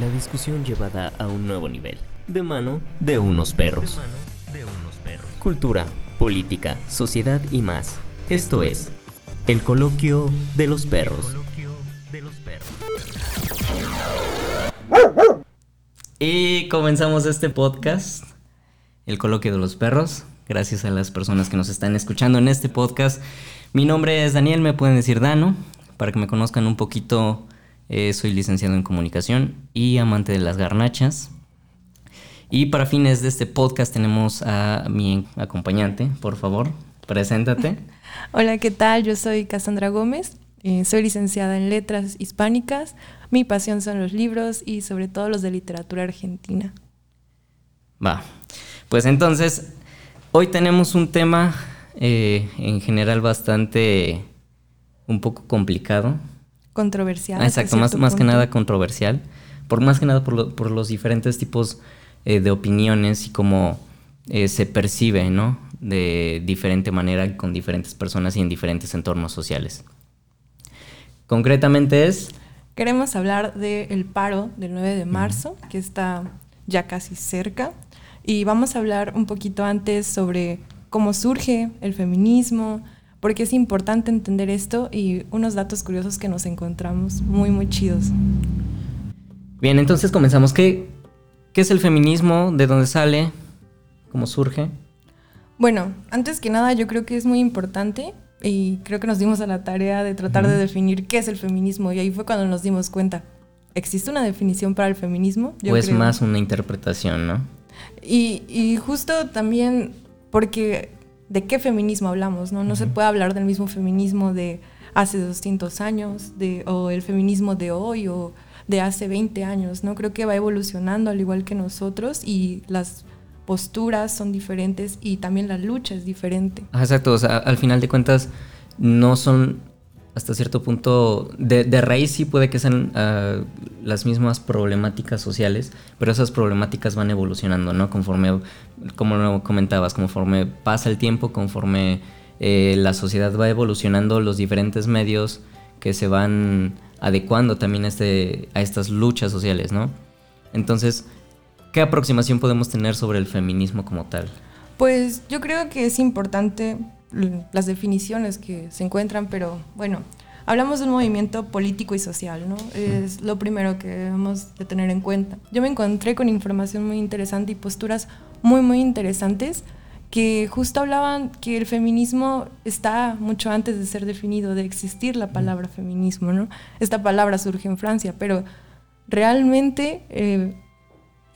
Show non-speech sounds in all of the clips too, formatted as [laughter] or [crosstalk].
la discusión llevada a un nuevo nivel, de mano de unos perros. Cultura, política, sociedad y más. Esto es el coloquio de los perros. Y comenzamos este podcast, el coloquio de los perros. Gracias a las personas que nos están escuchando en este podcast. Mi nombre es Daniel, me pueden decir Dano, para que me conozcan un poquito. Eh, soy licenciado en comunicación y amante de las garnachas. Y para fines de este podcast tenemos a mi acompañante, por favor, preséntate. [laughs] Hola, ¿qué tal? Yo soy Cassandra Gómez, eh, soy licenciada en letras hispánicas, mi pasión son los libros y sobre todo los de literatura argentina. Va, pues entonces, hoy tenemos un tema eh, en general bastante, un poco complicado. Controversial. exacto, más, más que nada controversial, por más que nada por, por los diferentes tipos eh, de opiniones y cómo eh, se percibe, ¿no? De diferente manera con diferentes personas y en diferentes entornos sociales. Concretamente es... Queremos hablar del paro del 9 de marzo, que está ya casi cerca, y vamos a hablar un poquito antes sobre cómo surge el feminismo, porque es importante entender esto y unos datos curiosos que nos encontramos muy, muy chidos. Bien, entonces comenzamos. ¿Qué, qué es el feminismo? ¿De dónde sale? ¿Cómo surge? Bueno, antes que nada yo creo que es muy importante y creo que nos dimos a la tarea de tratar de definir qué es el feminismo y ahí fue cuando nos dimos cuenta. ¿Existe una definición para el feminismo? o es más una interpretación, ¿no? Y, y, justo también porque de qué feminismo hablamos, ¿no? No se puede hablar del mismo feminismo de hace 200 años, de, o el feminismo de hoy, o de hace 20 años, ¿no? Creo que va evolucionando al igual que nosotros y las posturas son diferentes y también la lucha es diferente. Exacto, o sea, al final de cuentas no son hasta cierto punto, de, raíz sí puede que sean ah, las mismas problemáticas sociales, pero esas problemáticas van evolucionando, ¿no? Conforme, como comentabas, conforme pasa el tiempo, conforme eh, la sociedad va evolucionando, los diferentes medios que se van adecuando también a, este, a estas luchas sociales, ¿no? Entonces, ¿qué aproximación podemos tener sobre el feminismo como tal? Pues yo creo que es importante las definiciones que se encuentran, pero bueno, hablamos de un movimiento político y social, ¿no? Es lo primero que debemos de tener en cuenta. Yo me encontré con información muy interesante y posturas muy, muy interesantes que justo hablaban que el feminismo está mucho antes de ser definido, de existir la palabra feminismo, ¿no? Esta palabra surge en Francia, pero realmente eh,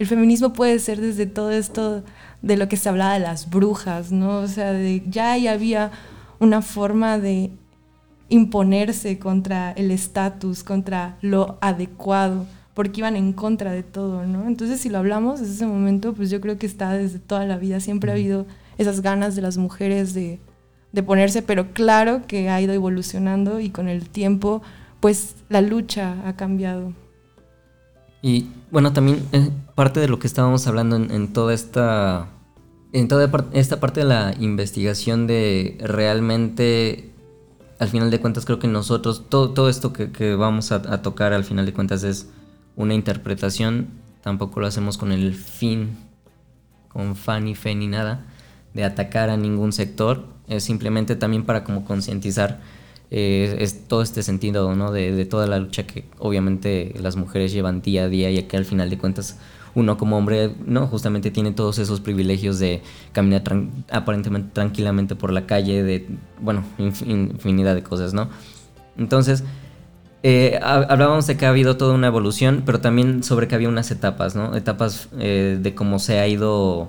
el feminismo puede ser desde todo esto de lo que se hablaba de las brujas, ¿no? O sea, de, ya había una forma de imponerse contra el estatus, contra lo adecuado, porque iban en contra de todo, ¿no? Entonces, si lo hablamos desde ese momento, pues yo creo que está desde toda la vida, siempre ha habido esas ganas de las mujeres de, ponerse, pero claro que ha ido evolucionando y con el tiempo, pues la lucha ha cambiado. Y bueno, también eh, parte de lo que estábamos hablando en, toda esta. En toda esta parte de la investigación de realmente. Al final de cuentas, creo que nosotros. Todo, todo esto que, vamos a, a, tocar al final de cuentas es una interpretación. Tampoco lo hacemos con el fin. Con fan y fe ni nada de atacar a ningún sector, es simplemente también para como concientizar eh, es todo este sentido ¿no? de, toda la lucha que obviamente las mujeres llevan día a día y que al final de cuentas uno como hombre no justamente tiene todos esos privilegios de caminar aparentemente tranquilamente por la calle de bueno infinidad de cosas no entonces eh, hablábamos de que ha habido toda una evolución pero también sobre que había unas etapas no etapas eh, de cómo se ha ido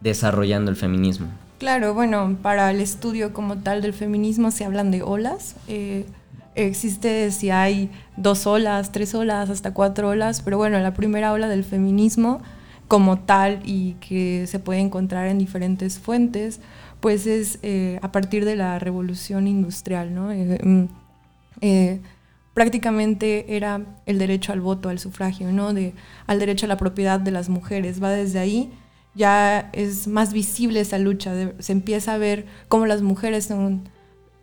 desarrollando el feminismo? Claro, bueno, para el estudio como tal del feminismo se hablan de olas. Eh, existe si hay dos olas, tres olas, hasta cuatro olas, pero bueno, la primera ola del feminismo como tal y que se puede encontrar en diferentes fuentes, pues es eh, a partir de la revolución industrial, ¿no? Eh, mm, prácticamente era el derecho al voto, al sufragio, ¿no? Al derecho a la propiedad de las mujeres, va desde ahí ya es más visible esa lucha, se empieza a ver cómo las mujeres son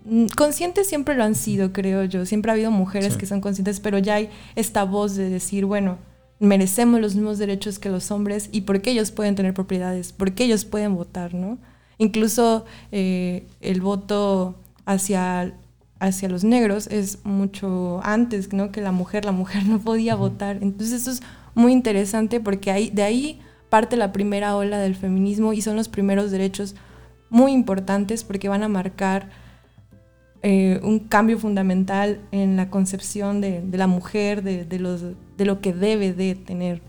mm, conscientes siempre lo han sido, creo yo, siempre ha habido mujeres que son conscientes, pero ya hay esta voz de decir, bueno, merecemos los mismos derechos que los hombres y por qué ellos pueden tener propiedades, por qué ellos pueden votar, ¿no? Incluso eh, el voto hacia, hacia los negros es mucho antes ¿no? que la mujer, la mujer [laughs] no podía votar. Entonces eso es muy interesante porque ahí, de ahí parte la primera ola del feminismo y son los primeros derechos muy importantes porque van a marcar eh, un cambio fundamental en la concepción de, la mujer, de, los, de lo que debe de tener.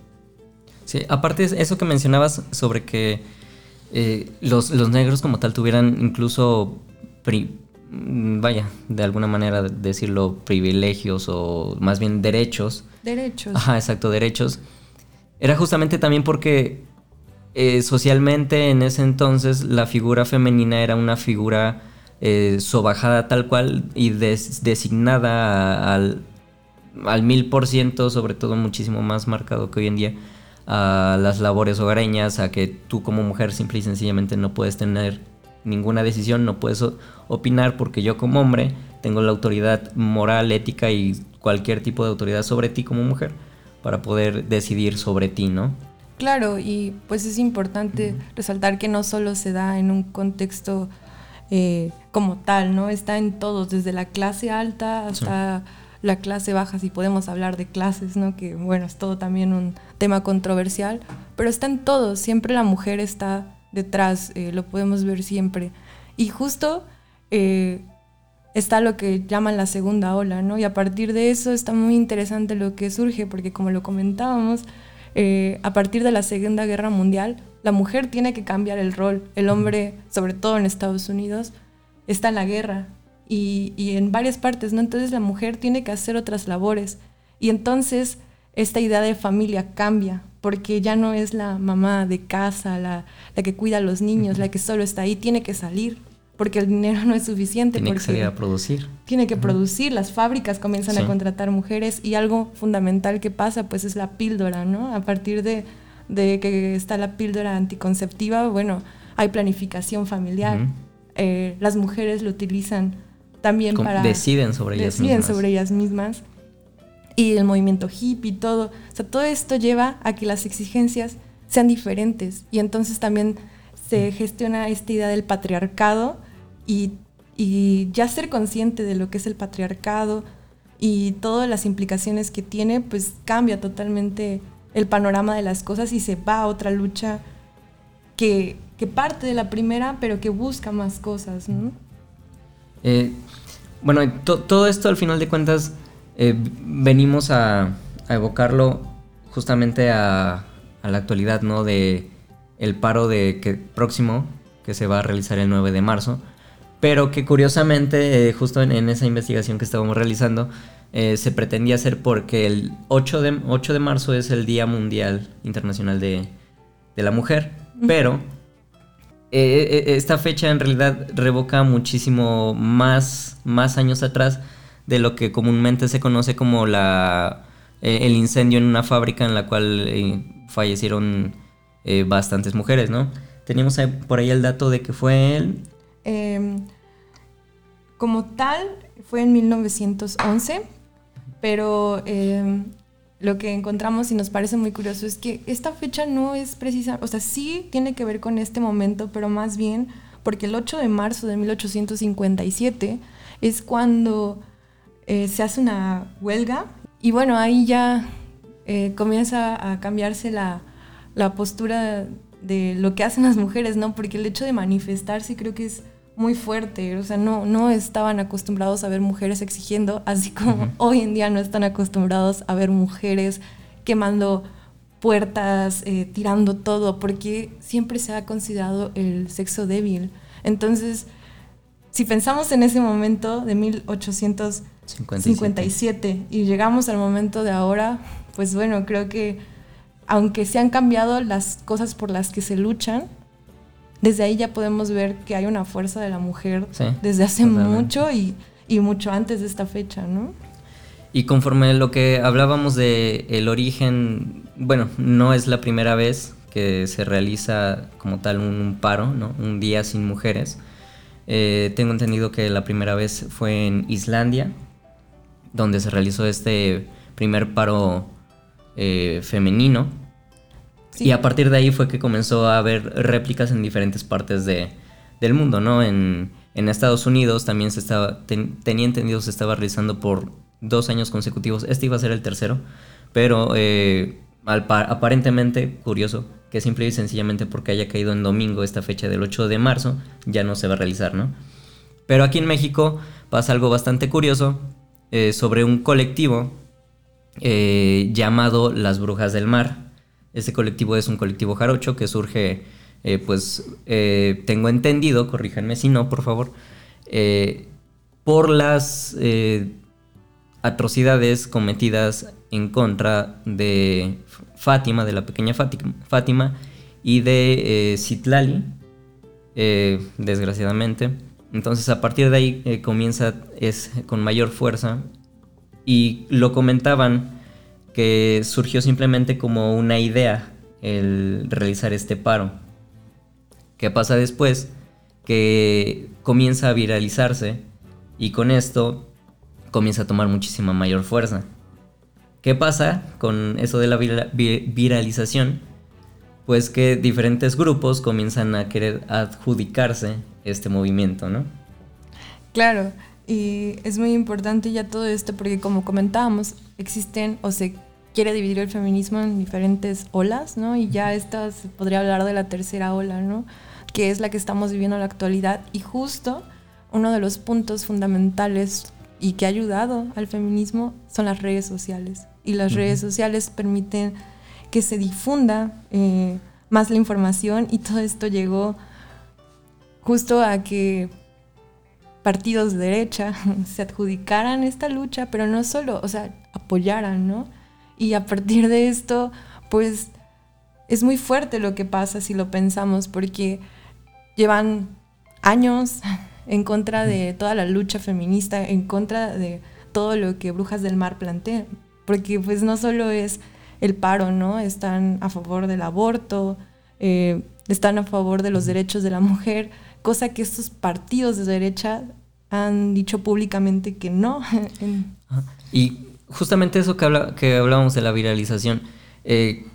Sí, aparte eso que mencionabas sobre que eh, los, negros como tal tuvieran incluso, vaya, de alguna manera decirlo, privilegios o más bien derechos. Derechos. Ajá, exacto, derechos. Era justamente también porque eh, socialmente en ese entonces la figura femenina era una figura eh, sobajada tal cual y designada al, al mil por ciento, sobre todo muchísimo más marcado que hoy en día, a las labores hogareñas, a que tú como mujer simple y sencillamente no puedes tener ninguna decisión, no puedes opinar porque yo como hombre tengo la autoridad moral, ética y cualquier tipo de autoridad sobre ti como mujer para poder decidir sobre ti, ¿no? Claro, y pues es importante resaltar que no solo se da en un contexto eh, como tal, ¿no? Está en todos, desde la clase alta hasta la clase baja, si podemos hablar de clases, ¿no? Que bueno, es todo también un tema controversial, pero está en todos, siempre la mujer está detrás, eh, lo podemos ver siempre. Y justo eh, está lo que llaman la segunda ola, ¿no? Y a partir de eso está muy interesante lo que surge, porque como lo comentábamos, eh, a partir de la Segunda Guerra Mundial, la mujer tiene que cambiar el rol. El hombre, sobre todo en Estados Unidos, está en la guerra y, en varias partes, ¿no? Entonces la mujer tiene que hacer otras labores. Y entonces esta idea de familia cambia, porque ya no es la mamá de casa, la, la que cuida a los niños, la que solo está ahí, tiene que salir, porque el dinero no es suficiente. Tiene que salir a producir. Tiene que producir, las fábricas comienzan a contratar mujeres y algo fundamental que pasa pues es la píldora, ¿no? A partir de, de que está la píldora anticonceptiva, bueno, hay planificación familiar. Eh, las mujeres lo utilizan también para... Deciden sobre ellas deciden sobre ellas mismas. Y el movimiento hippie y todo. O sea, todo esto lleva a que las exigencias sean diferentes. Y entonces también se gestiona esta idea del patriarcado y, ya ser consciente de lo que es el patriarcado y todas las implicaciones que tiene, pues cambia totalmente el panorama de las cosas y se va a otra lucha que, parte de la primera, pero que busca más cosas. Eh, bueno, todo esto al final de cuentas eh, venimos a, evocarlo justamente a, la actualidad, ¿no? De el paro de próximo que se va a realizar el 9 de marzo, pero que curiosamente, eh, justo en, esa investigación que estábamos realizando, se pretendía hacer porque el 8 de, 8 de marzo es el Día Mundial Internacional de, de la Mujer, pero eh, eh, esta fecha en realidad revoca muchísimo más, más años atrás de lo que comúnmente se conoce como la, eh, el incendio en una fábrica en la cual fallecieron bastantes mujeres, ¿no? Teníamos por ahí el dato de que fue él. Em, como tal, fue en 1911, pero em, lo que encontramos y nos parece muy curioso es que esta fecha no es precisa, o sea, sí tiene que ver con este momento, pero más bien porque el 8 de marzo de 1857 es cuando eh, se hace una huelga y bueno, ahí ya eh, comienza a cambiarse la, la postura de lo que hacen las mujeres, ¿no? Porque el hecho de manifestarse creo que es muy fuerte, o sea, no, no estaban acostumbrados a ver mujeres exigiendo, así como hoy en día no están acostumbrados a ver mujeres quemando puertas, eh, tirando todo, porque siempre se ha considerado el sexo débil. Entonces, si pensamos en ese momento de 1857 y llegamos al momento de ahora, pues bueno, creo que aunque se han cambiado las cosas por las que se luchan, desde ahí ya podemos ver que hay una fuerza de la mujer desde hace mucho y, mucho antes de esta fecha, ¿no? Y conforme lo que hablábamos de el origen, bueno, no es la primera vez que se realiza como tal un, paro, ¿no? Un día sin mujeres. Eh, tengo entendido que la primera vez fue en Islandia, donde se realizó este primer paro eh, femenino. Y a partir de ahí fue que comenzó a haber réplicas en diferentes partes de, del mundo, ¿no? En, en Estados Unidos también se estaba, tenía entendido, se estaba realizando por dos años consecutivos. Este iba a ser el tercero, pero eh, aparentemente, curioso, que simple y sencillamente porque haya caído en domingo esta fecha del 8 de marzo, ya no se va a realizar, ¿no? Pero aquí en México pasa algo bastante curioso eh, sobre un colectivo eh, llamado Las Brujas del Mar. Este colectivo es un colectivo jarocho que surge eh, pues eh, tengo entendido, corríjanme si no, por favor, eh, por las atrocidades cometidas en contra de Fátima, de la pequeña Fátima, y de Citlali, desgraciadamente. Entonces a partir de ahí comienza es con mayor fuerza y lo comentaban que surgió simplemente como una idea el realizar este paro ¿Qué pasa después? Que comienza a viralizarse y con esto comienza a tomar muchísima mayor fuerza. ¿Qué pasa con eso de la viralización? Pues que diferentes grupos comienzan a querer adjudicarse este movimiento, ¿no? Claro, y es muy importante ya todo esto porque como comentábamos, existen o se quiere dividir el feminismo en diferentes olas, ¿no? Y ya esta se podría hablar de la tercera ola, ¿no? Que es la que estamos viviendo en la actualidad. Y justo uno de los puntos fundamentales y que ha ayudado al feminismo son las redes sociales. Y las redes sociales permiten que se difunda eh, más la información y todo esto llegó justo a que partidos de derecha [laughs] se adjudicaran esta lucha, pero no solo, o sea, apoyaran, ¿no? Y a partir de esto, pues es muy fuerte lo que pasa si lo pensamos, porque llevan años [laughs] en contra de toda la lucha feminista, en contra de todo lo que Brujas del Mar plantea, porque pues no solo es el paro, ¿no? Están a favor del aborto, eh, están a favor de los derechos de la mujer, cosa que estos partidos de derecha han dicho públicamente que no. [laughs] y justamente eso que, habla, que hablábamos de la viralización, eh,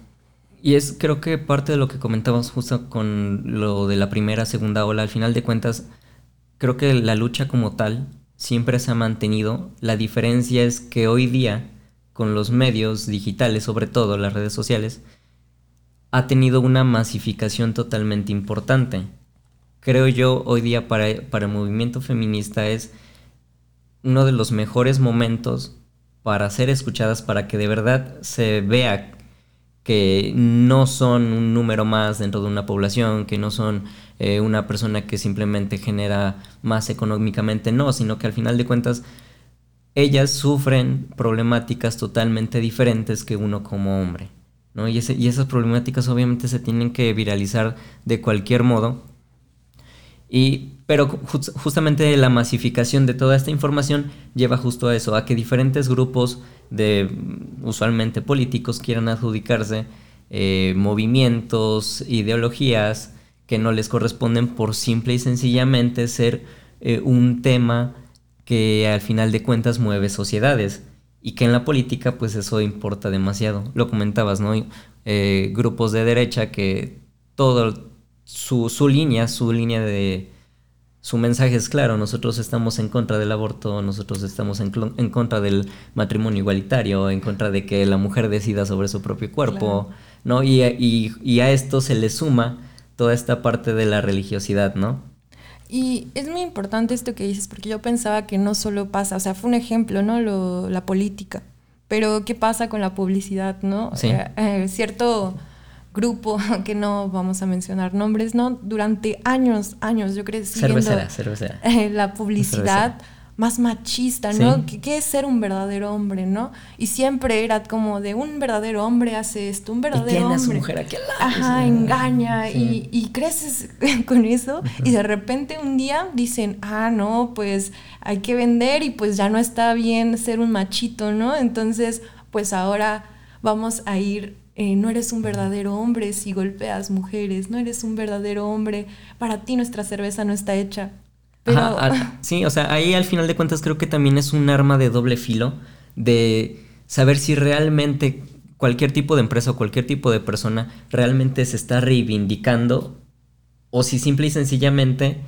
y es creo que parte de lo que comentábamos justo con lo de la primera, segunda ola, al final de cuentas, creo que la lucha como tal siempre se ha mantenido. La diferencia es que hoy día, con los medios digitales, sobre todo las redes sociales, ha tenido una masificación totalmente importante. Creo yo hoy día para, para el movimiento feminista es uno de los mejores momentos para ser escuchadas, para que de verdad se vea que no son un número más dentro de una población, que no son eh, una persona que simplemente genera más económicamente, no, sino que al final de cuentas ellas sufren problemáticas totalmente diferentes que uno como hombre. ¿no? Y, y esas problemáticas obviamente se tienen que viralizar de cualquier modo. Y pero justamente la masificación de toda esta información lleva justo a eso, a que diferentes grupos de mm, usualmente políticos quieran adjudicarse eh, movimientos, ideologías que no les corresponden por simple y sencillamente ser eh, un tema que al final de cuentas mueve sociedades y que en la política pues eso importa demasiado. Lo comentabas, ¿no? Eh, grupos de derecha que todo su, su línea, su línea de su mensaje es claro, nosotros estamos en contra del aborto, nosotros estamos en, contra del matrimonio igualitario, en contra de que la mujer decida sobre su propio cuerpo, ¿no? Y, y, a esto se le suma toda esta parte de la religiosidad, ¿no? Y es muy importante esto que dices, porque yo pensaba que no solo pasa, o sea, fue un ejemplo, ¿no? Lo, la política, pero ¿qué pasa con la publicidad, ¿no? Sí. Eh, eh, cierto grupo, [laughs] que no vamos a mencionar nombres, ¿no? Durante años, años, yo creo, cervecera, cervecera. [laughs] Eh, la publicidad más machista, ¿no? ¿Qué, es ser un verdadero hombre, no? Y siempre era como de un verdadero hombre hace esto, un verdadero y tiene hombre. A su mujer aquí al lado. Ajá, engaña y, y, creces [laughs] con eso y de repente un día dicen, ah, no, pues hay que vender y pues ya no está bien ser un machito, ¿no? Entonces, pues ahora vamos a ir eh, no eres un verdadero hombre si golpeas mujeres, no eres un verdadero hombre, para ti nuestra cerveza no está hecha. Pero... sí, o sea, ahí al final de cuentas creo que también es un arma de doble filo de saber si realmente cualquier tipo de empresa o cualquier tipo de persona realmente se está reivindicando o si simple y sencillamente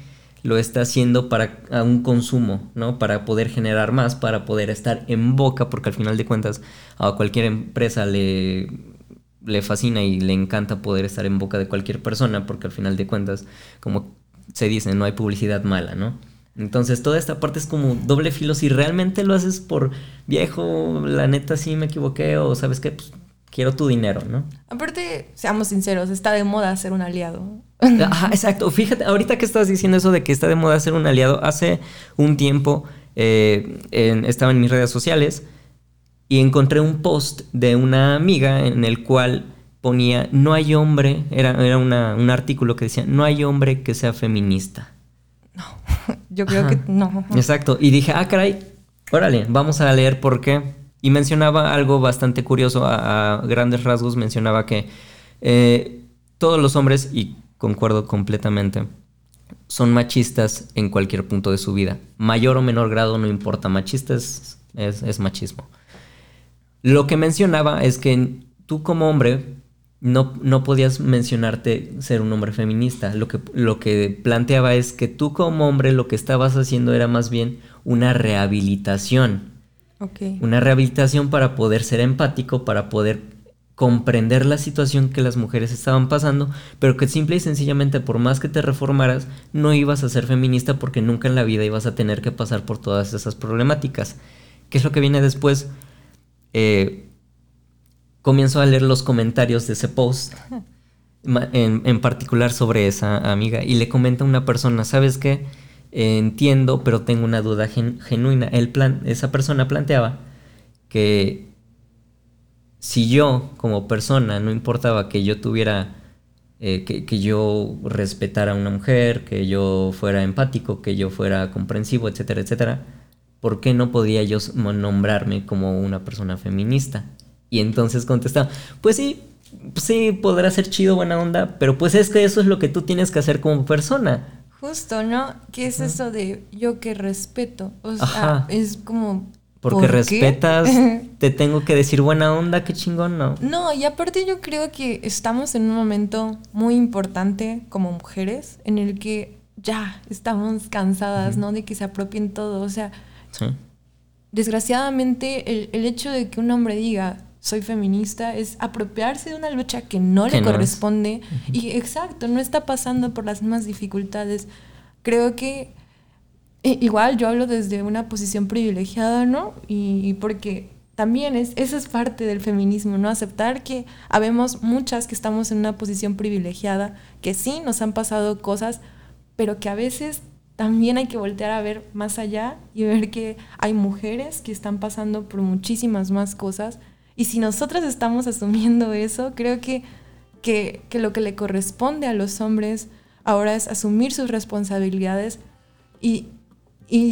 lo está haciendo para un consumo, ¿no? Para poder generar más, para poder estar en boca, porque al final de cuentas a cualquier empresa le, le fascina y le encanta poder estar en boca de cualquier persona, porque al final de cuentas, como se dice, no hay publicidad mala, ¿no? Entonces toda esta parte es como doble filo. Si realmente lo haces por viejo, la neta sí me equivoqué o sabes qué, pues quiero tu dinero, ¿no? Aparte, seamos sinceros, está de moda ser un aliado. [laughs] Ajá, exacto. Fíjate, ahorita que estás diciendo eso de que está de moda ser un aliado, hace un tiempo eh, estaba en mis redes sociales y encontré un post de una amiga en el cual ponía, no hay hombre, era, era un artículo que decía, no hay hombre que sea feminista. No, [laughs] yo creo que no. Exacto. Y dije, ah, caray, órale, vamos a leer por qué. Y mencionaba algo bastante curioso, a, grandes rasgos mencionaba que eh, todos los hombres, y concuerdo completamente, son machistas en cualquier punto de su vida. Mayor o menor grado no importa, machistas es, machismo. Lo que mencionaba es que tú como hombre no, no, podías mencionarte ser un hombre feminista. Lo que, lo que planteaba es que tú como hombre lo que estabas haciendo era más bien una rehabilitación una rehabilitación para poder ser empático, para poder comprender la situación que las mujeres estaban pasando, pero que simple y sencillamente por más que te reformaras, no ibas a ser feminista porque nunca en la vida ibas a tener que pasar por todas esas problemáticas. ¿Qué es lo que viene después? Eh, comienzo a leer los comentarios de ese post, en, en particular sobre esa amiga, y le comenta a una persona, ¿sabes qué? entiendo, pero tengo una duda genuina. El plan, esa persona planteaba que si yo como persona no importaba que yo tuviera, eh, que, yo respetara a una mujer, que yo fuera empático, que yo fuera comprensivo, etcétera, etcétera, ¿por qué no podía yo nombrarme como una persona feminista? Y entonces contestaba, pues sí, sí, podrá ser chido, buena onda, pero pues es que eso es lo que tú tienes que hacer como persona. Justo, ¿no? ¿Qué es eso de yo que respeto? O sea, es como... Porque respetas, [laughs] te tengo que decir buena onda, qué chingón, ¿no? No, y aparte yo creo que estamos en un momento muy importante como mujeres en el que ya estamos cansadas, ¿no? De que se apropien todo. O sea, desgraciadamente el, el hecho de que un hombre diga, soy feminista, es apropiarse de una lucha que no le corresponde y exacto, no está pasando por las mismas dificultades. Creo que igual yo hablo desde una posición privilegiada, ¿no? Y, porque también es, eso es parte del feminismo, ¿no? Aceptar que habemos muchas que estamos en una posición privilegiada, que sí nos han pasado cosas, pero que a veces también hay que voltear a ver más allá y ver que hay mujeres que están pasando por muchísimas más cosas y si nosotras estamos asumiendo eso, creo que, que, lo que le corresponde a los hombres ahora es asumir sus responsabilidades y,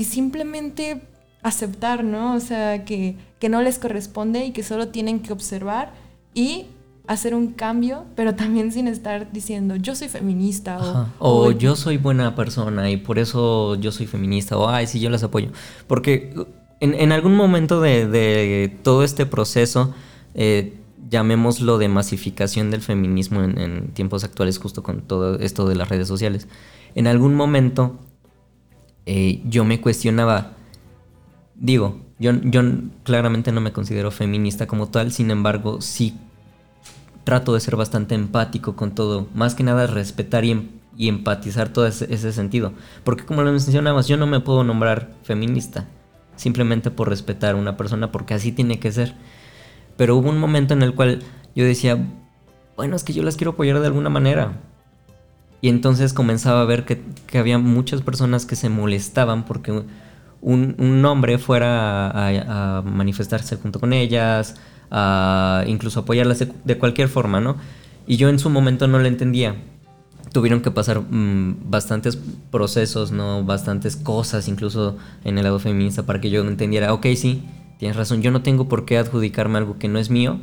simplemente aceptar, ¿no? O sea, que, no les corresponde y que solo tienen que observar y hacer un cambio, pero también sin estar diciendo yo soy feminista o, yo soy buena persona y por eso yo soy feminista o ay, sí, yo las apoyo. Porque en, algún momento de, todo este proceso, eh, llamémoslo de masificación del feminismo en, tiempos actuales, justo con todo esto de las redes sociales, en algún momento eh, yo me cuestionaba, digo, yo, yo claramente no me considero feminista como tal, sin embargo, sí trato de ser bastante empático con todo, más que nada respetar y, em, empatizar todo ese, sentido. Porque como lo mencionabas, yo no me puedo nombrar feminista simplemente por respetar a una persona, porque así tiene que ser. Pero hubo un momento en el cual yo decía, bueno, es que yo las quiero apoyar de alguna manera. Y entonces comenzaba a ver que, había muchas personas que se molestaban porque un, hombre fuera a, manifestarse junto con ellas, incluso apoyarlas de, de cualquier forma, ¿no? Y yo en su momento no lo entendía tuvieron que pasar mm, bastantes procesos, ¿no? Bastantes cosas, incluso en el lado feminista, para que yo entendiera, ok, sí, tienes razón, yo no tengo por qué adjudicarme algo que no es mío,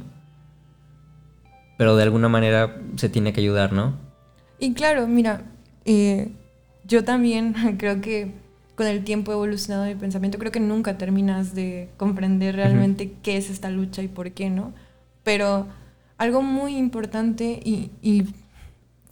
pero de alguna manera se tiene que ayudar, ¿no? Y claro, mira, eh, yo también [laughs] creo que con el tiempo he evolucionado mi pensamiento, creo que nunca terminas de comprender realmente qué es esta lucha y por qué, ¿no? Pero algo muy importante y, y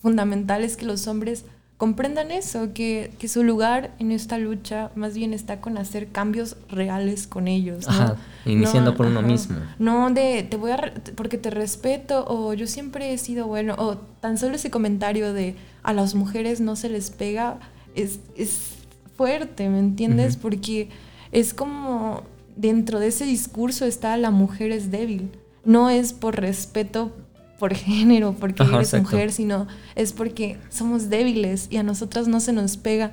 fundamental es que los hombres comprendan eso, que, que, su lugar en esta lucha más bien está con hacer cambios reales con ellos. Ajá, iniciando por uno mismo. No de te voy a porque te respeto o yo siempre he sido bueno o tan solo ese comentario de a las mujeres no se les pega es, es fuerte, ¿me entiendes? Porque es como dentro de ese discurso está la mujer es débil. No es por respeto por [laughs] género, porque eres mujer, sino es porque somos débiles y a nosotras no se nos pega.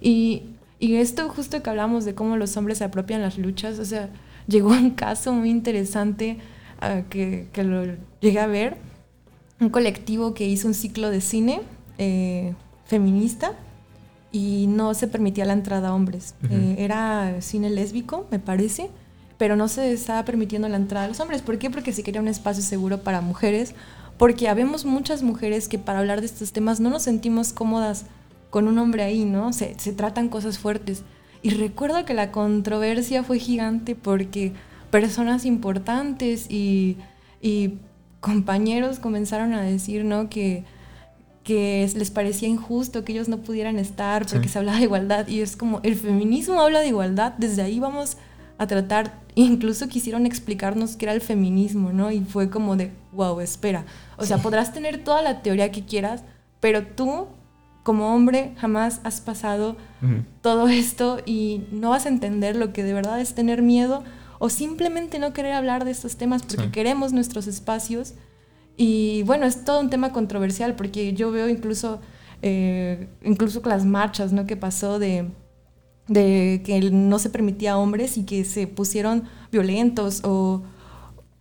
Y, y esto justo que hablamos de cómo los hombres se apropian las luchas, o sea, [laughs] llegó un caso muy interesante uh, que, que, lo llegué a ver, un colectivo que hizo un ciclo de cine eh, feminista y no se permitía la entrada a hombres. Uh -huh. eh, era cine lésbico, me parece pero no se estaba permitiendo la entrada a los hombres. ¿Por qué? Porque se quería un espacio seguro para mujeres, porque habemos muchas mujeres que para hablar de estos temas no nos sentimos cómodas con un hombre ahí, ¿no? Se, se tratan cosas fuertes. Y recuerdo que la controversia fue gigante porque personas importantes y, y compañeros comenzaron a decir, ¿no? Que, que les parecía injusto que ellos no pudieran estar porque sí. se hablaba de igualdad. Y es como, el feminismo habla de igualdad, desde ahí vamos a tratar, incluso quisieron explicarnos qué era el feminismo, ¿no? Y fue como de, wow, espera. O sea, podrás tener toda la teoría que quieras, pero tú, como hombre, jamás has pasado uh -huh. todo esto y no vas a entender lo que de verdad es tener miedo o simplemente no querer hablar de estos temas porque sí. queremos nuestros espacios. Y bueno, es todo un tema controversial porque yo veo incluso, eh, incluso las marchas, ¿no? Que pasó de de que no se permitía a hombres y que se pusieron violentos o,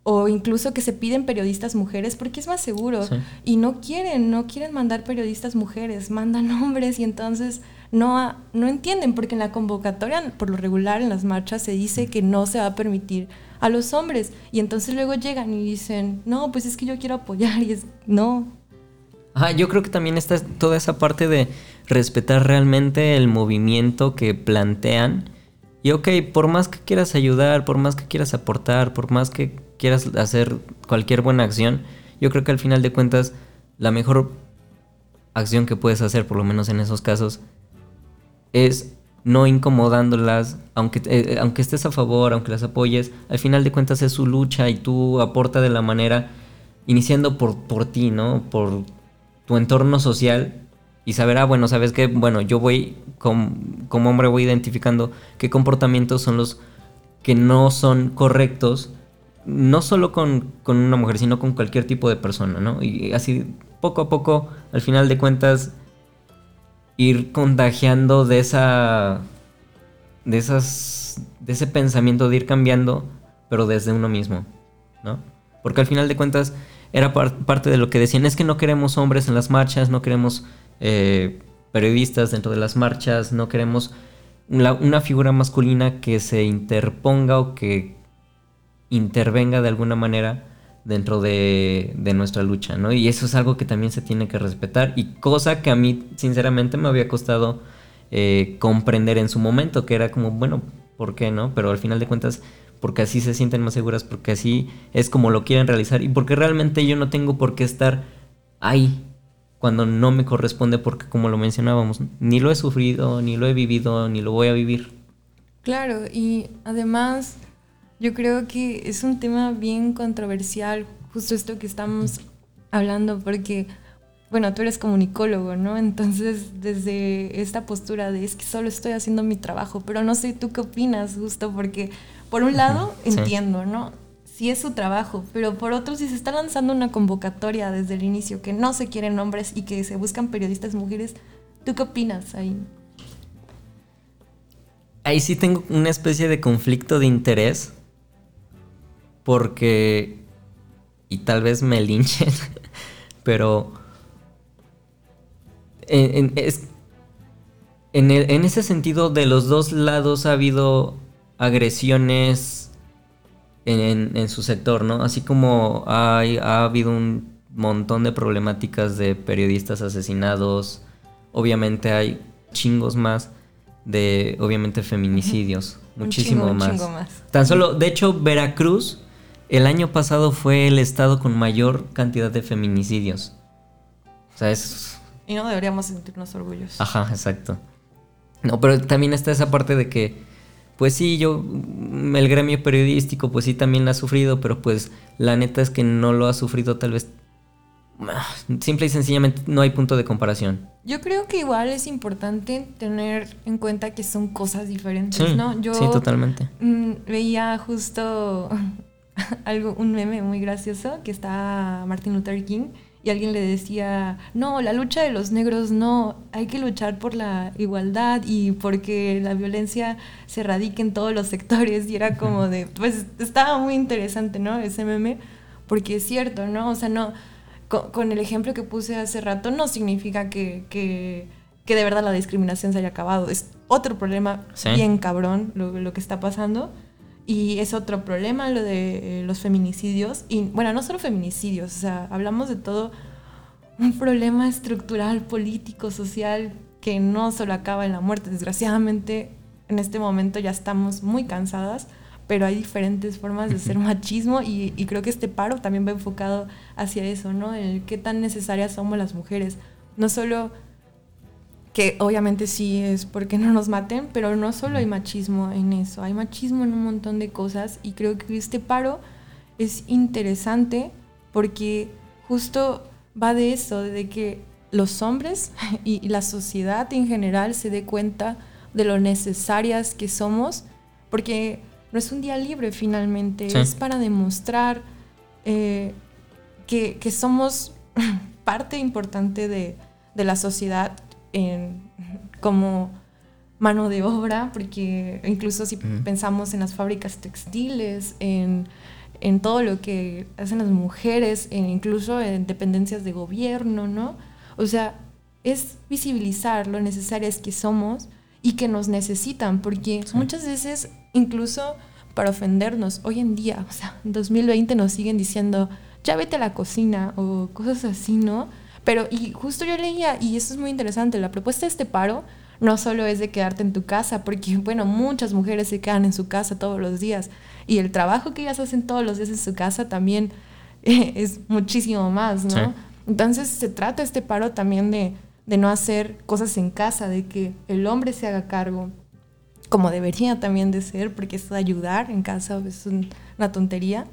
o incluso que se piden periodistas mujeres porque es más seguro sí. y no quieren, no quieren mandar periodistas mujeres, mandan hombres y entonces no, no entienden porque en la convocatoria por lo regular en las marchas se dice que no se va a permitir a los hombres y entonces luego llegan y dicen, no, pues es que yo quiero apoyar y es, no, Ajá, yo creo que también está toda esa parte de respetar realmente el movimiento que plantean. Y ok, por más que quieras ayudar, por más que quieras aportar, por más que quieras hacer cualquier buena acción, yo creo que al final de cuentas la mejor acción que puedes hacer, por lo menos en esos casos, es no incomodándolas, aunque, eh, aunque estés a favor, aunque las apoyes, al final de cuentas es su lucha y tú aporta de la manera, iniciando por, por ti, ¿no? Por tu entorno social y saber, ah, bueno, sabes que, bueno, yo voy, como hombre voy identificando qué comportamientos son los que no son correctos, no solo con, con, una mujer, sino con cualquier tipo de persona, ¿no? Y así, poco a poco, al final de cuentas, ir contagiando de esa, de esas, de ese pensamiento de ir cambiando, pero desde uno mismo, ¿no? Porque al final de cuentas, era par parte de lo que decían, es que no queremos hombres en las marchas, no queremos eh, periodistas dentro de las marchas, no queremos una, una, figura masculina que se interponga o que intervenga de alguna manera dentro de, nuestra lucha, ¿no? Y eso es algo que también se tiene que respetar y cosa que a mí sinceramente me había costado eh, comprender en su momento, que era como, bueno, ¿por qué no? Pero al final de cuentas porque así se sienten más seguras, porque así es como lo quieren realizar y porque realmente yo no tengo por qué estar ahí cuando no me corresponde porque como lo mencionábamos, ni lo he sufrido, ni lo he vivido, ni lo voy a vivir. Claro, y además yo creo que es un tema bien controversial, justo esto que estamos hablando, porque, bueno, tú eres comunicólogo, ¿no? Entonces, desde esta postura de es que solo estoy haciendo mi trabajo, pero no sé tú qué opinas, justo porque por un lado, [laughs] sí. entiendo, ¿no? Sí es su trabajo, pero por otro, si se está lanzando una convocatoria desde el inicio que no se quieren hombres y que se buscan periodistas mujeres, ¿tú qué opinas ahí? Ahí sí tengo una especie de conflicto de interés, porque, y tal vez me linchen, [laughs] pero en, en, es, en, el, en ese sentido de los dos lados ha habido agresiones en, su sector, ¿no? Así como hay, ha habido un montón de problemáticas de periodistas asesinados, obviamente hay chingos más de, obviamente, feminicidios, muchísimo un chingo, más. Un chingo más. Tan solo, de hecho, Veracruz el año pasado fue el estado con mayor cantidad de feminicidios. O sea, es... Y no deberíamos sentirnos orgullosos. Ajá, exacto. No, pero también está esa parte de que, pues sí, yo, el gremio periodístico, pues sí, también la ha sufrido, pero pues la neta es que no lo ha sufrido tal vez Ah, simple y sencillamente no hay punto de comparación. Yo creo que igual es importante tener en cuenta que son cosas diferentes, ¿no? Yo sí, totalmente. Mm, veía justo [laughs] algo, un meme muy gracioso que está Martin Luther King y alguien le decía, no, la lucha de los negros no, hay que luchar por la igualdad y porque la violencia se radique en todos los sectores y era como de, pues estaba muy interesante, ¿no? Ese meme, porque es cierto, ¿no? O sea, no con, el ejemplo que puse hace rato, no significa que, que, de verdad la discriminación se haya acabado. Es otro problema bien cabrón lo, que está pasando. Y es otro problema lo de eh, los feminicidios. Y bueno, no solo feminicidios, o sea, hablamos de todo un problema estructural, político, social, que no solo acaba en la muerte. Desgraciadamente, en este momento ya estamos muy cansadas pero hay diferentes formas de hacer machismo y, creo que este paro también va enfocado hacia eso, ¿no? El qué tan necesarias somos las mujeres. No solo que obviamente sí es porque no nos maten, pero no solo hay machismo en eso, hay machismo en un montón de cosas y creo que este paro es interesante porque justo va de eso, de que los hombres [laughs] y la sociedad en general se dé cuenta de lo necesarias que somos, porque no es un día libre finalmente, es para demostrar eh, que, somos [laughs] parte importante de, la sociedad como mano de obra, porque incluso si pensamos en las fábricas textiles, en, todo lo que hacen las mujeres, incluso en dependencias de gobierno, ¿no? O sea, es visibilizar lo necesarias que somos y que nos necesitan, porque muchas veces incluso para ofendernos, hoy en día, o sea, en 2020 nos siguen diciendo, ya vete a la cocina o cosas así, ¿no? Pero, y justo yo leía, y eso es muy interesante, la propuesta de este paro no solo es de quedarte en tu casa, porque, [laughs] bueno, muchas mujeres se quedan en su casa todos los días, y el trabajo que ellas hacen todos los días en su casa también [laughs] es muchísimo más, ¿no? Entonces se trata este paro también de de no hacer cosas en casa, de que el hombre se haga cargo, como debería también de ser, porque es ayudar en casa, es una tontería,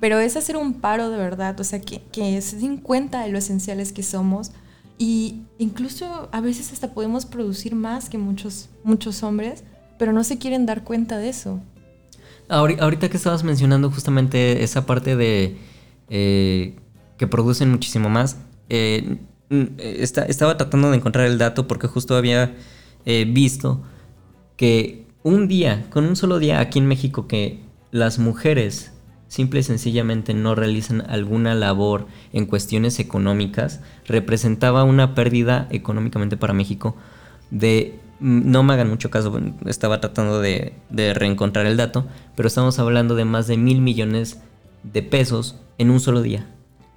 pero es hacer un paro de verdad, o sea, que, que se den cuenta de lo esenciales que somos y incluso a veces hasta podemos producir más que muchos, muchos hombres, pero no se quieren dar cuenta de eso. Ahorita que estabas mencionando justamente esa parte de eh, que producen muchísimo más, eh, Mm, estaba tratando de encontrar el dato porque justo había eh, visto que un día, con un solo día aquí en México, que las mujeres simple y sencillamente no realizan alguna labor en cuestiones económicas, representaba una pérdida económicamente para México de, mm, no me hagan mucho caso, estaba tratando de, de reencontrar el dato, pero estamos hablando de más de mil millones de pesos en un solo día.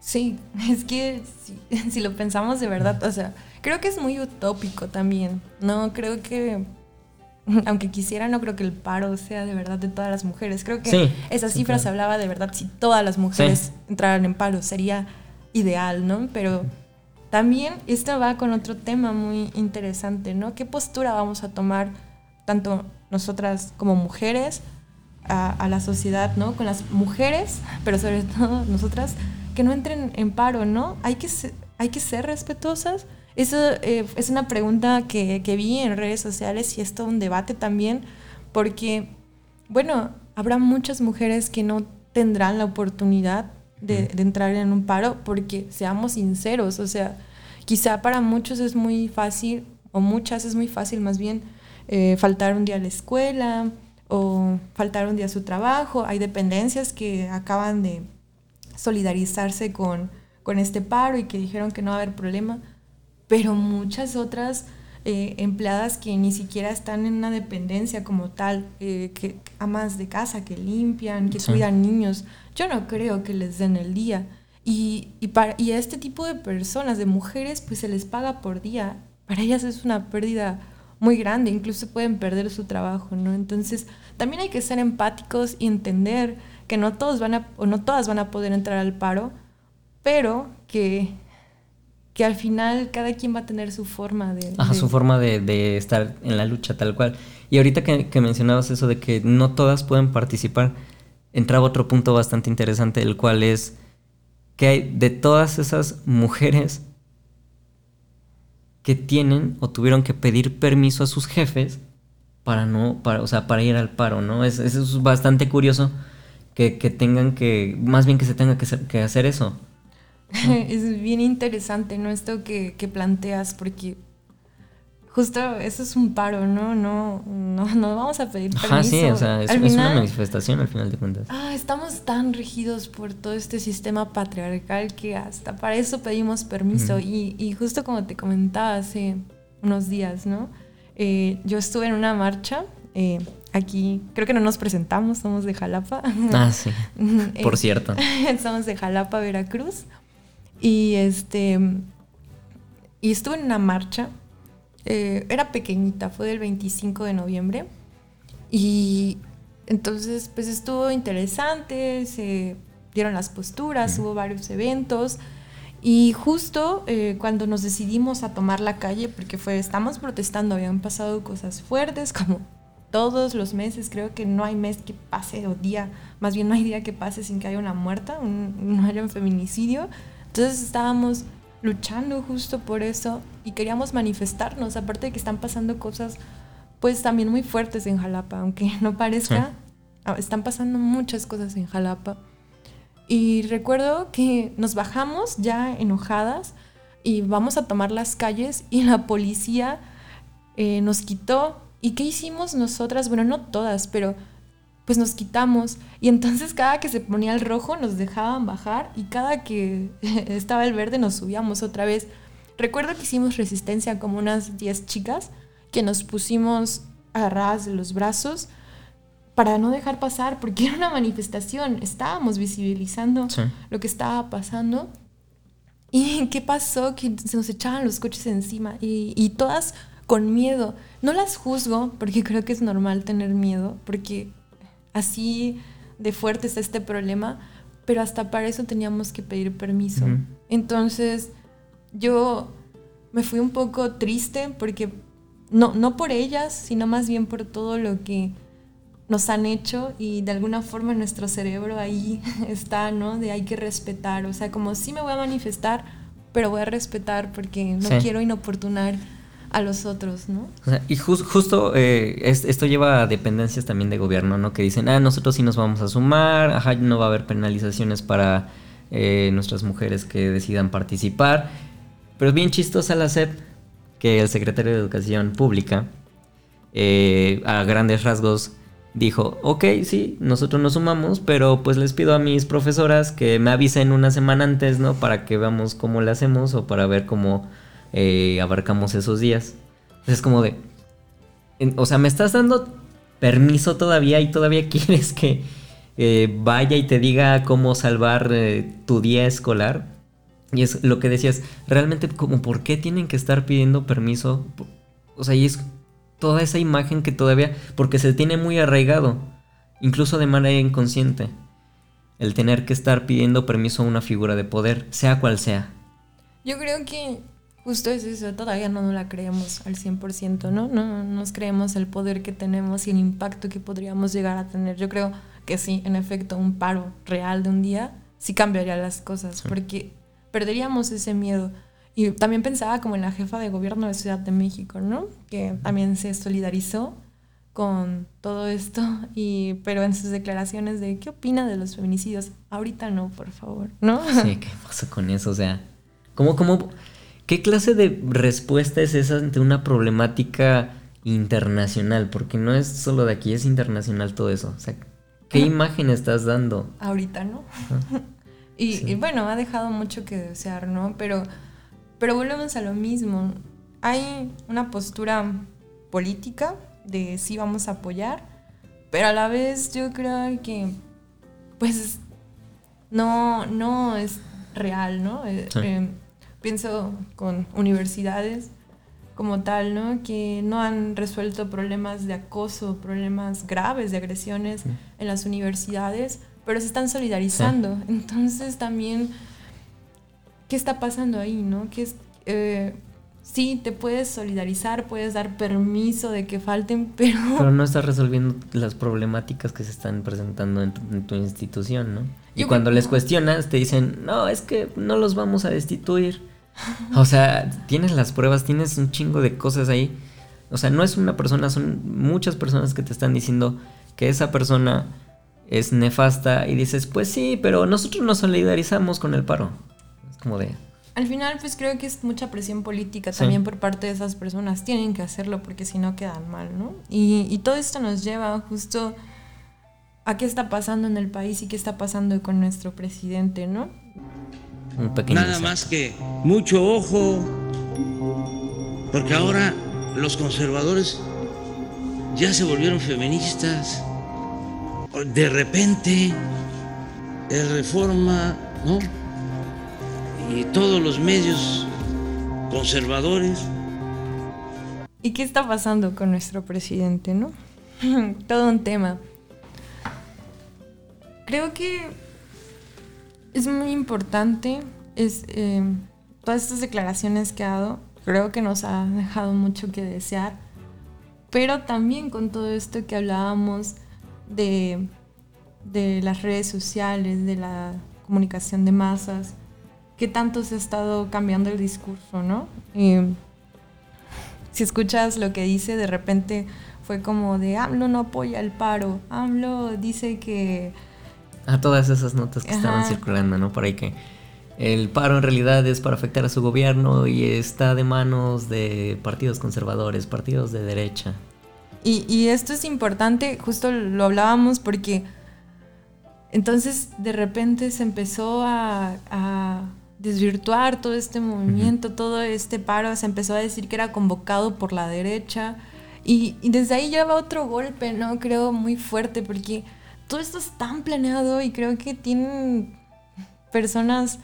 Sí, [laughs] es que [laughs] si, lo pensamos de verdad, o sea, creo que es muy utópico también. No creo que, [laughs] aunque quisiera, no creo que el paro sea de verdad de todas las mujeres. Creo que esa cifra se hablaba de verdad si todas las mujeres entraran en paro, sería ideal, ¿no? Pero también esto va con otro tema muy interesante, ¿no? ¿Qué postura vamos a tomar tanto nosotras como mujeres a, a la sociedad, ¿no? Con las mujeres, pero sobre todo nosotras que no entren en paro, ¿no? Hay que ser, hay que ser respetuosas. Eso eh, es una pregunta que, que, vi en redes sociales y es todo un debate también, porque, bueno, habrá muchas mujeres que no tendrán la oportunidad de, de entrar en un paro, porque seamos sinceros, o sea, quizá para muchos es muy fácil, o muchas es muy fácil más bien, eh, faltar un día a la escuela o faltar un día a su trabajo. Hay dependencias que acaban de solidarizarse con, con este paro y que dijeron que no va a haber problema, pero muchas otras eh, empleadas que ni siquiera están en una dependencia como tal, eh, que amas de casa, que limpian, que cuidan niños, yo no creo que les den el día. Y, y, para, y a este tipo de personas, de mujeres, pues se les paga por día. Para ellas es una pérdida muy grande, incluso pueden perder su trabajo, ¿no? Entonces, también hay que ser empáticos y entender que no todos van a, o no todas van a poder entrar al paro, pero que, que al final cada quien va a tener su forma de... Ajá, su forma de, estar en la lucha tal cual. Y ahorita que, que mencionabas eso de que no todas pueden participar, entraba otro punto bastante interesante, el cual es que hay de todas esas mujeres que tienen o tuvieron que pedir permiso a sus jefes para no, para, o sea, para ir al paro, ¿no? Es, es bastante curioso que, tengan que, más bien que se tenga que, que hacer eso. [laughs] es bien interesante, ¿no? Esto que, que planteas, porque Justo eso es un paro, ¿no? No, no, no vamos a pedir permiso. Ah, sí, o sea, es, una manifestación al final de cuentas. Ah, estamos tan regidos por todo este sistema patriarcal que hasta para eso pedimos permiso. y, y, justo como te comentaba hace unos días, ¿no? Eh, yo estuve en una marcha eh, aquí, creo que no nos presentamos, somos de Jalapa. Ah, sí. [laughs] por cierto. [laughs] somos de Jalapa, Veracruz. Y este. Y estuve en una marcha eh, era pequeñita, fue del 25 de noviembre. Y entonces, pues estuvo interesante, se dieron las posturas, hubo varios eventos. Y justo eh, cuando nos decidimos a tomar la calle, porque fue, estamos protestando, habían pasado cosas fuertes, [laughs] como todos los meses, creo que no hay mes que pase o día, más bien no hay día que pase sin que haya una muerta, no haya un feminicidio. Entonces estábamos luchando justo por eso y queríamos manifestarnos, aparte de que están pasando cosas pues también muy fuertes en Jalapa, aunque [laughs] no parezca, ah, están pasando muchas cosas en Jalapa. Y recuerdo que nos bajamos ya enojadas y vamos a tomar las calles y la policía eh, nos quitó. ¿Y qué hicimos nosotras? Bueno, no todas, pero pues nos quitamos. Y entonces cada que se ponía el rojo nos dejaban bajar y cada que [laughs] estaba el verde nos subíamos otra vez. Recuerdo que hicimos resistencia como unas 10 chicas que nos pusimos agarradas de los brazos para no dejar pasar, porque [laughs] era una manifestación, estábamos visibilizando lo que estaba pasando. ¿Y qué pasó? Que se nos echaban los coches encima y, y todas con miedo. No las juzgo, porque creo que es normal tener miedo, porque así de fuerte está este problema, pero hasta para eso teníamos que pedir permiso. Entonces, yo me fui un poco triste porque no, no por ellas, sino más bien por todo lo que nos han hecho y de alguna forma nuestro cerebro ahí [laughs] está, ¿no? De hay que respetar, o sea, como sí me voy a manifestar, pero voy a respetar porque no quiero inoportunar a los otros, ¿no? y justo eh, esto lleva a dependencias también de gobierno, ¿no? Que dicen, ah, nosotros sí nos vamos a sumar, ajá, no va a haber penalizaciones para eh, nuestras mujeres que decidan participar. Pero es bien chistosa la SEP que el secretario de Educación Pública, eh, a grandes rasgos, dijo, ok, sí, nosotros nos sumamos, pero pues les pido a mis profesoras que me avisen una semana antes, ¿no? Para que veamos cómo le hacemos o para ver cómo eh, abarcamos esos días. Es como de, o sea, me estás dando permiso todavía y todavía [laughs] quieres que eh, vaya y te diga cómo salvar eh, tu día escolar. Y es lo que decías, realmente como por qué tienen que estar pidiendo permiso. O sea, y es toda esa imagen que todavía, porque se tiene muy arraigado, incluso de manera inconsciente, el tener que estar pidiendo permiso a una figura de poder, sea cual sea. Yo creo que Justo es eso, todavía no nos la creemos al 100%, ¿no? No nos creemos el poder que tenemos y el impacto que podríamos llegar a tener. Yo creo que sí, en efecto, un paro real de un día sí cambiaría las cosas, porque perderíamos ese miedo. Y también pensaba como en la jefa de gobierno de Ciudad de México, ¿no? Que también se solidarizó con todo esto, y, pero en sus declaraciones de qué opina de los feminicidios, ahorita no, por favor, ¿no? Sí, ¿qué pasa con eso? O sea, ¿cómo, cómo, ¿Qué clase de respuesta es esa ante una problemática internacional? Porque no es solo de aquí, es internacional todo eso. O sea, ¿qué imagen estás dando? Ahorita, ¿no? [laughs] y, bueno, ha dejado mucho que desear, ¿no? Pero, pero volvemos a lo mismo. Hay una postura política de sí vamos a apoyar, pero a la vez yo creo que, pues, no, no es real, ¿no? Eh, eh, pienso con universidades como tal, ¿no? Que no han resuelto problemas de acoso, problemas graves de agresiones en las universidades, pero se están solidarizando. Entonces también, ¿qué está pasando ahí, no? Que es, eh, sí, te puedes solidarizar, puedes dar permiso de que falten, [laughs] pero... Pero no estás resolviendo las problemáticas que se están presentando en tu, institución, ¿no? Y cuando les cuestionas, te dicen, no, es que no los vamos a destituir. [laughs] O sea, tienes las pruebas, tienes un chingo de cosas ahí. O sea, no es una persona, son muchas personas que te están diciendo que esa persona es nefasta y dices, pues sí, pero nosotros nos solidarizamos con el paro. Es como de... Al final, pues creo que es mucha presión política también por parte de esas personas. Tienen que hacerlo porque si no quedan mal, ¿no? Y, y todo esto nos lleva justo a qué está pasando en el país y qué está pasando con nuestro presidente, ¿no? Un pequeño Nada más que mucho ojo, porque ahora los conservadores ya se volvieron feministas. De repente, el reforma, ¿no? Y todos los medios conservadores. ¿Y qué está pasando con nuestro presidente, no? [laughs] Todo un tema. Creo que es muy importante es, eh, todas estas declaraciones que ha dado. Creo que nos ha dejado mucho que desear. Pero también con todo esto que hablábamos de, de las redes sociales, de la comunicación de masas, que tanto se ha estado cambiando el discurso, ¿no? si escuchas lo que dice, de repente fue como de AMLO no apoya el paro, AMLO dice que a todas esas notas que estaban circulando, ¿no? Por ahí que el paro en realidad es para afectar a su gobierno y está de manos de partidos conservadores, partidos de derecha. Y, esto es importante, justo lo hablábamos porque entonces de repente se empezó a, desvirtuar todo este movimiento, todo este paro, se empezó a decir que era convocado por la derecha y, y desde ahí ya va otro golpe, ¿no? Creo muy fuerte porque todo esto es tan planeado y creo que tienen personas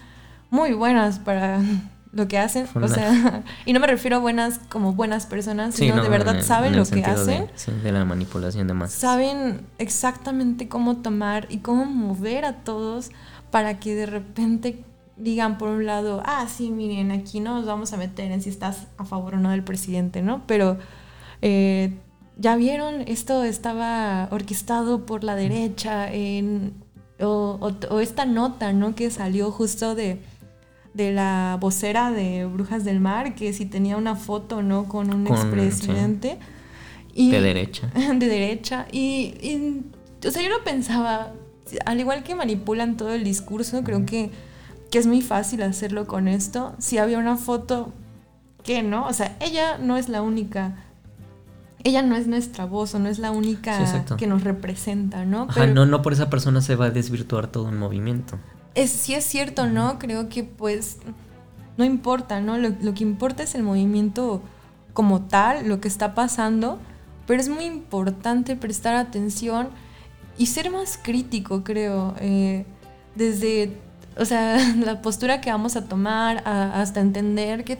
muy buenas para [laughs] lo que hacen. O sea, [laughs] y no me refiero a buenas como buenas personas, sino de verdad saben lo que hacen. De, la manipulación de masas. Saben exactamente cómo tomar y cómo mover a todos para que de repente digan por un lado, ah, sí, miren, aquí no nos vamos a meter en si estás a favor o no del presidente, ¿no? Pero eh, ya vieron, esto estaba orquestado por la derecha, en, o, esta nota, ¿no? Que salió justo de, de la vocera de Brujas del Mar, que si tenía una foto, ¿no? Con un expresidente. de derecha. [laughs] De derecha. Y, y, o sea, yo no pensaba, al igual que manipulan todo el discurso, creo que, que es muy fácil hacerlo con esto. Si había una foto, ¿qué no? O sea, ella no es la única ella no es nuestra voz o no es la única que nos representa, ¿no? Pero no, no por esa persona se va a desvirtuar todo un movimiento. Es, sí es cierto, ¿no? Creo que pues no importa, ¿no? Lo, que importa es el movimiento como tal, lo que está pasando, pero es muy importante prestar atención y ser más crítico, creo, eh, desde, o sea, [laughs] la postura que vamos a tomar hasta entender que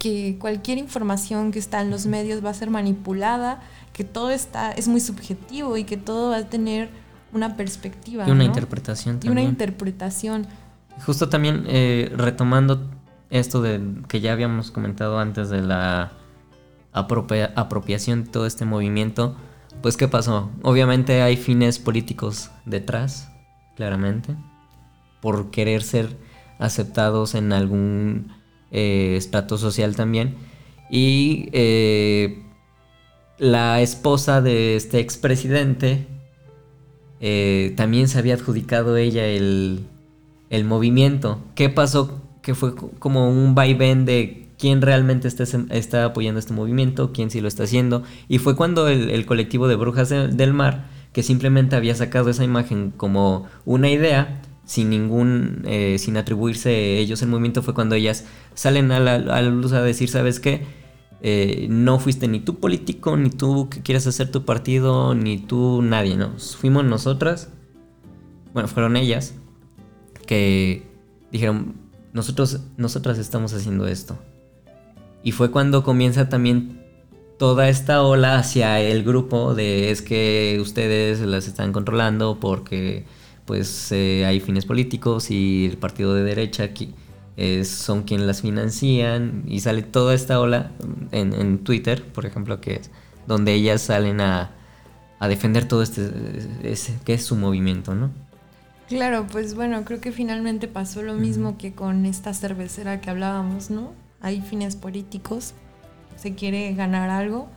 que cualquier información que está en los medios va a ser manipulada, que todo está, es muy subjetivo y que todo va a tener una perspectiva. Y una interpretación también. Y una interpretación. Justo también eh, retomando esto de que ya habíamos comentado antes de la apropiación de todo este movimiento, pues ¿qué pasó? Obviamente hay fines políticos detrás, claramente, por querer ser aceptados en algún eh, estrato social también. Y eh, la esposa de este expresidente eh, también se había adjudicado ella el, el movimiento. ¿Qué pasó? Que fue como un vaivén de quién realmente está, está, apoyando este movimiento, quién sí lo está haciendo. Y fue cuando el, colectivo de Brujas del Mar, que simplemente había sacado esa imagen como una idea, sin ningún, eh, sin atribuirse ellos el movimiento, fue cuando ellas salen a la, luz a decir, ¿sabes qué? Eh, no fuiste ni tú político, ni tú que quieres hacer tu partido, ni tú nadie, ¿no? Fuimos nosotras, bueno, fueron ellas, que dijeron, nosotros, nosotras estamos haciendo esto. Y fue cuando comienza también toda esta ola hacia el grupo de es que ustedes las están controlando porque pues eh, hay fines políticos y el partido de derecha aquí son quienes las financian y sale toda esta ola en, Twitter, por ejemplo, que es donde ellas salen a, defender todo este, que es su movimiento, ¿no? Claro, pues bueno, creo que finalmente pasó lo mismo que con esta cervecera que hablábamos, ¿no? Hay fines políticos, se quiere ganar algo.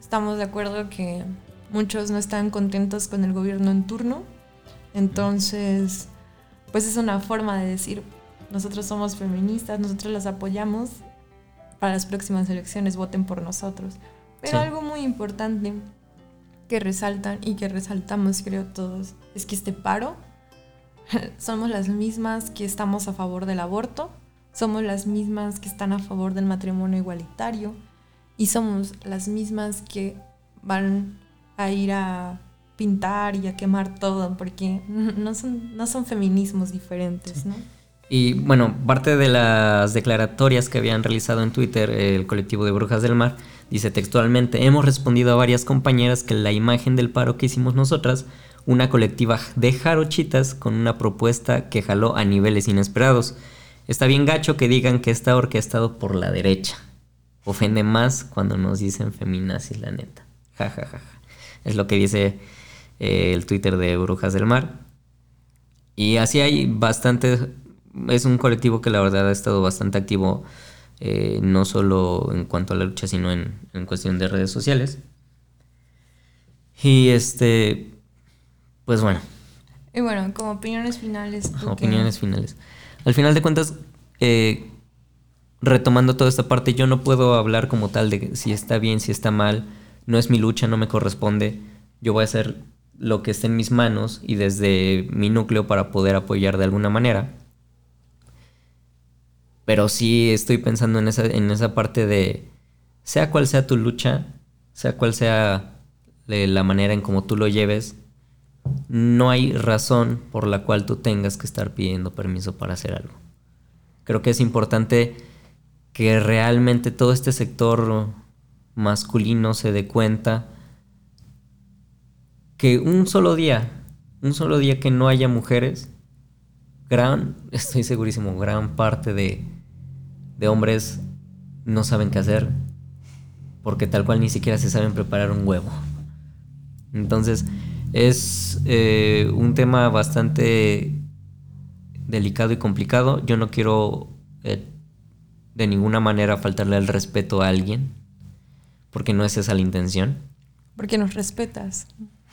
Estamos de acuerdo que muchos no están contentos con el gobierno en turno, entonces, pues es una forma de decir, nosotros somos feministas, nosotros las apoyamos, para las próximas elecciones voten por nosotros. Pero algo muy importante que resaltan y que resaltamos creo todos es que este paro [laughs] somos las mismas que estamos a favor del aborto, somos las mismas que están a favor del matrimonio igualitario y somos las mismas que van a ir a pintar y a quemar todo porque [laughs] no son, no son feminismos diferentes, ¿no? Y bueno, parte de las declaratorias que habían realizado en Twitter el colectivo de Brujas del Mar dice textualmente, hemos respondido a varias compañeras que la imagen del paro que hicimos nosotras, una colectiva de jarochitas con una propuesta que jaló a niveles inesperados. Está bien gacho que digan que está orquestado por la derecha. Ofende más cuando nos dicen feminazis, la neta. Ja, ja, ja, Es lo que dice eh, el Twitter de Brujas del Mar. Y así hay bastantes es un colectivo que la verdad ha estado bastante activo, eh, no solo en cuanto a la lucha, sino en, cuestión de redes sociales. Y este, pues bueno. Y bueno, como opiniones finales. Opiniones finales. Al final de cuentas, eh, retomando toda esta parte, yo no puedo hablar como tal de si está bien, si está mal. No es mi lucha, no me corresponde. Yo voy a hacer lo que esté en mis manos y desde mi núcleo para poder apoyar de alguna manera. Pero sí estoy pensando en esa, en esa parte de, sea cual sea tu lucha, sea cual sea la manera en cómo tú lo lleves, no hay razón por la cual tú tengas que estar pidiendo permiso para hacer algo. Creo que es importante que realmente todo este sector masculino se dé cuenta que un solo día, un solo día que no haya mujeres, gran, [laughs] estoy segurísimo, gran parte de, de hombres no saben qué hacer porque tal cual ni siquiera se saben preparar un huevo. Entonces es eh, un tema bastante delicado y complicado. Yo no quiero eh, de ninguna manera faltarle el respeto a alguien porque no es esa la intención. Porque nos respetas.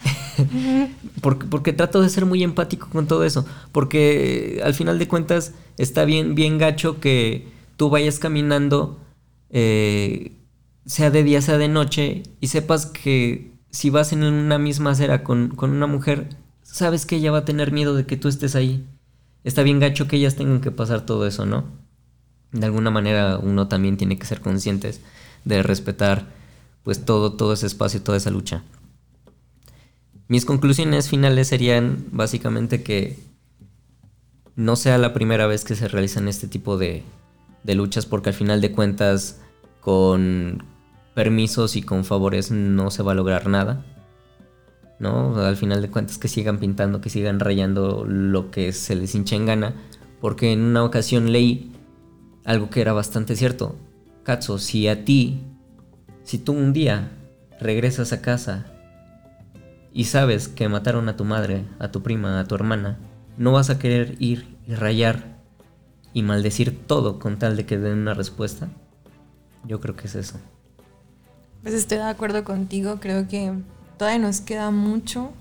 [laughs] porque, porque, trato de ser muy empático con todo eso. Porque al final de cuentas está bien, bien gacho que tú vayas caminando, eh, sea de día, sea de noche, y sepas que si vas en una misma acera con, una mujer, sabes que ella va a tener miedo de que tú estés ahí. Está bien gacho que ellas tengan que pasar todo eso, ¿no? De alguna manera uno también tiene que ser conscientes de respetar pues todo, todo ese espacio, toda esa lucha. Mis conclusiones finales serían básicamente que no sea la primera vez que se realizan este tipo de, luchas porque al final de cuentas con permisos y con favores no se va a lograr nada. ¿No? Al final de cuentas que sigan pintando, que sigan rayando lo que se les hincha en gana. Porque en una ocasión leí algo que era bastante cierto. Katzo, si a ti, si tú un día regresas a casa y sabes que mataron a tu madre, a tu prima, a tu hermana, no vas a querer ir y rayar y maldecir todo con tal de que den una respuesta. Yo creo que es eso. Pues estoy de acuerdo contigo, creo que todavía nos queda mucho,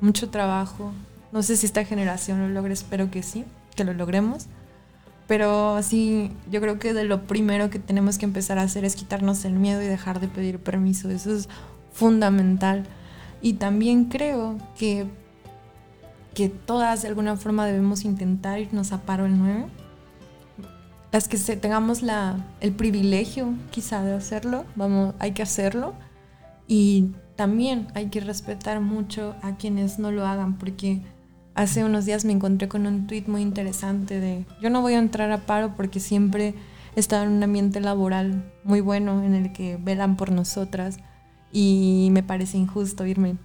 mucho trabajo. No sé si esta generación lo logre, espero que sí, que lo logremos. Pero sí, yo creo que de lo primero que tenemos que empezar a hacer es quitarnos el miedo y dejar de pedir permiso. Eso es fundamental. Y también creo que, que todas de alguna forma debemos intentar irnos a paro el 9 las que tengamos la, el privilegio quizá de hacerlo, vamos, hay que hacerlo. Y también hay que respetar mucho a quienes no lo hagan, porque hace unos días me encontré con un tweet muy interesante de, yo no voy a entrar a paro porque siempre he estado en un ambiente laboral muy bueno en el que velan por nosotras y me parece injusto irme.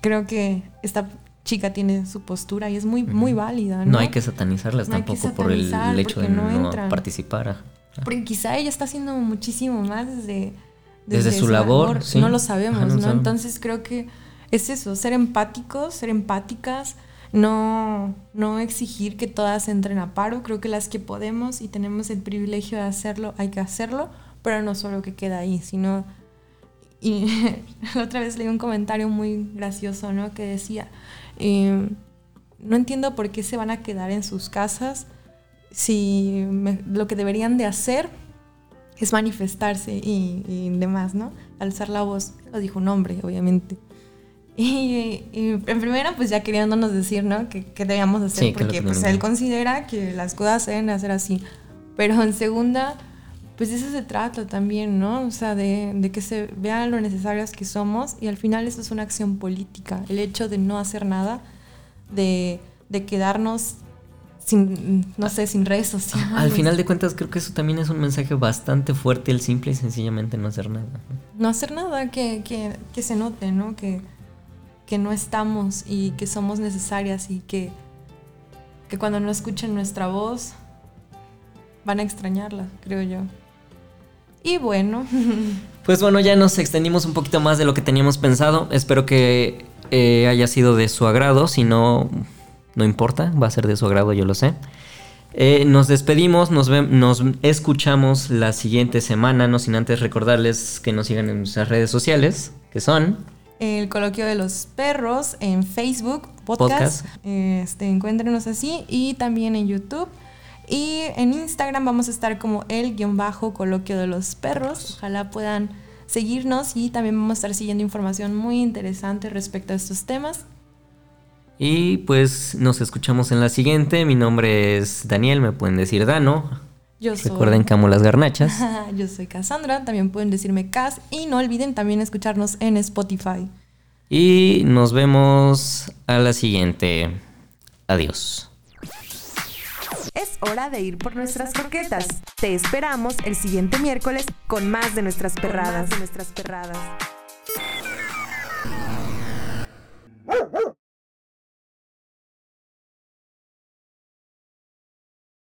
Creo que está chica tiene su postura y es muy, muy válida. ¿no? hay que satanizarlas tampoco por el, hecho de no, participar. Porque quizá ella está haciendo muchísimo más desde, desde, su, labor. No lo sabemos, ¿no? Entonces creo que es eso, ser empáticos, ser empáticas, no, no exigir que todas entren a paro. Creo que las que podemos y tenemos el privilegio de hacerlo, hay que hacerlo, pero no solo que queda ahí, sino... Y [laughs] otra vez leí un comentario muy gracioso, ¿no? Que decía, eh, no entiendo por qué se van a quedar en sus casas si lo que deberían de hacer es manifestarse y, demás, ¿no? Alzar la voz, lo dijo un hombre, obviamente. Y, en primera, pues ya queriéndonos decir, ¿no? Que, debíamos hacer, porque pues él considera que las cosas se deben hacer así. Pero en segunda, pues de eso se trata también, ¿no? O sea, de, de, que se vean lo necesarios que somos y al final eso es una acción política. El hecho de no hacer nada, de, de quedarnos sin, no sé, sin redes sociales. Al final de cuentas, creo que eso también es un mensaje bastante fuerte, el simple y sencillamente no hacer nada. No hacer nada, que, que, que se note, ¿no? Que, que no estamos y que somos necesarias y que, que cuando no escuchen nuestra voz van a extrañarla, creo yo. Y bueno. [laughs] Pues bueno, ya nos extendimos un poquito más de lo que teníamos pensado. Espero que eh, haya sido de su agrado. Si no, no importa, va a ser de su agrado, yo lo sé. Eh, nos despedimos, nos, nos escuchamos la siguiente semana, no sin antes recordarles que nos sigan en nuestras redes sociales, que son... El coloquio de los perros en Facebook, podcast, Este, encuéntrenos así, y también en YouTube. Y en Instagram vamos a estar como el guion bajo coloquio de los perros. Ojalá puedan seguirnos y también vamos a estar siguiendo información muy interesante respecto a estos temas. Y pues nos escuchamos en la siguiente. Mi nombre es Daniel, me pueden decir Dano. Yo soy... Recuerden Camo las Garnachas. [laughs] Yo soy Cassandra, también pueden decirme Cas. Y no olviden también escucharnos en Spotify. Y nos vemos a la siguiente. Adiós. Es hora de ir por nuestras croquetas. Te esperamos el siguiente miércoles con más de nuestras perradas. de nuestras perradas.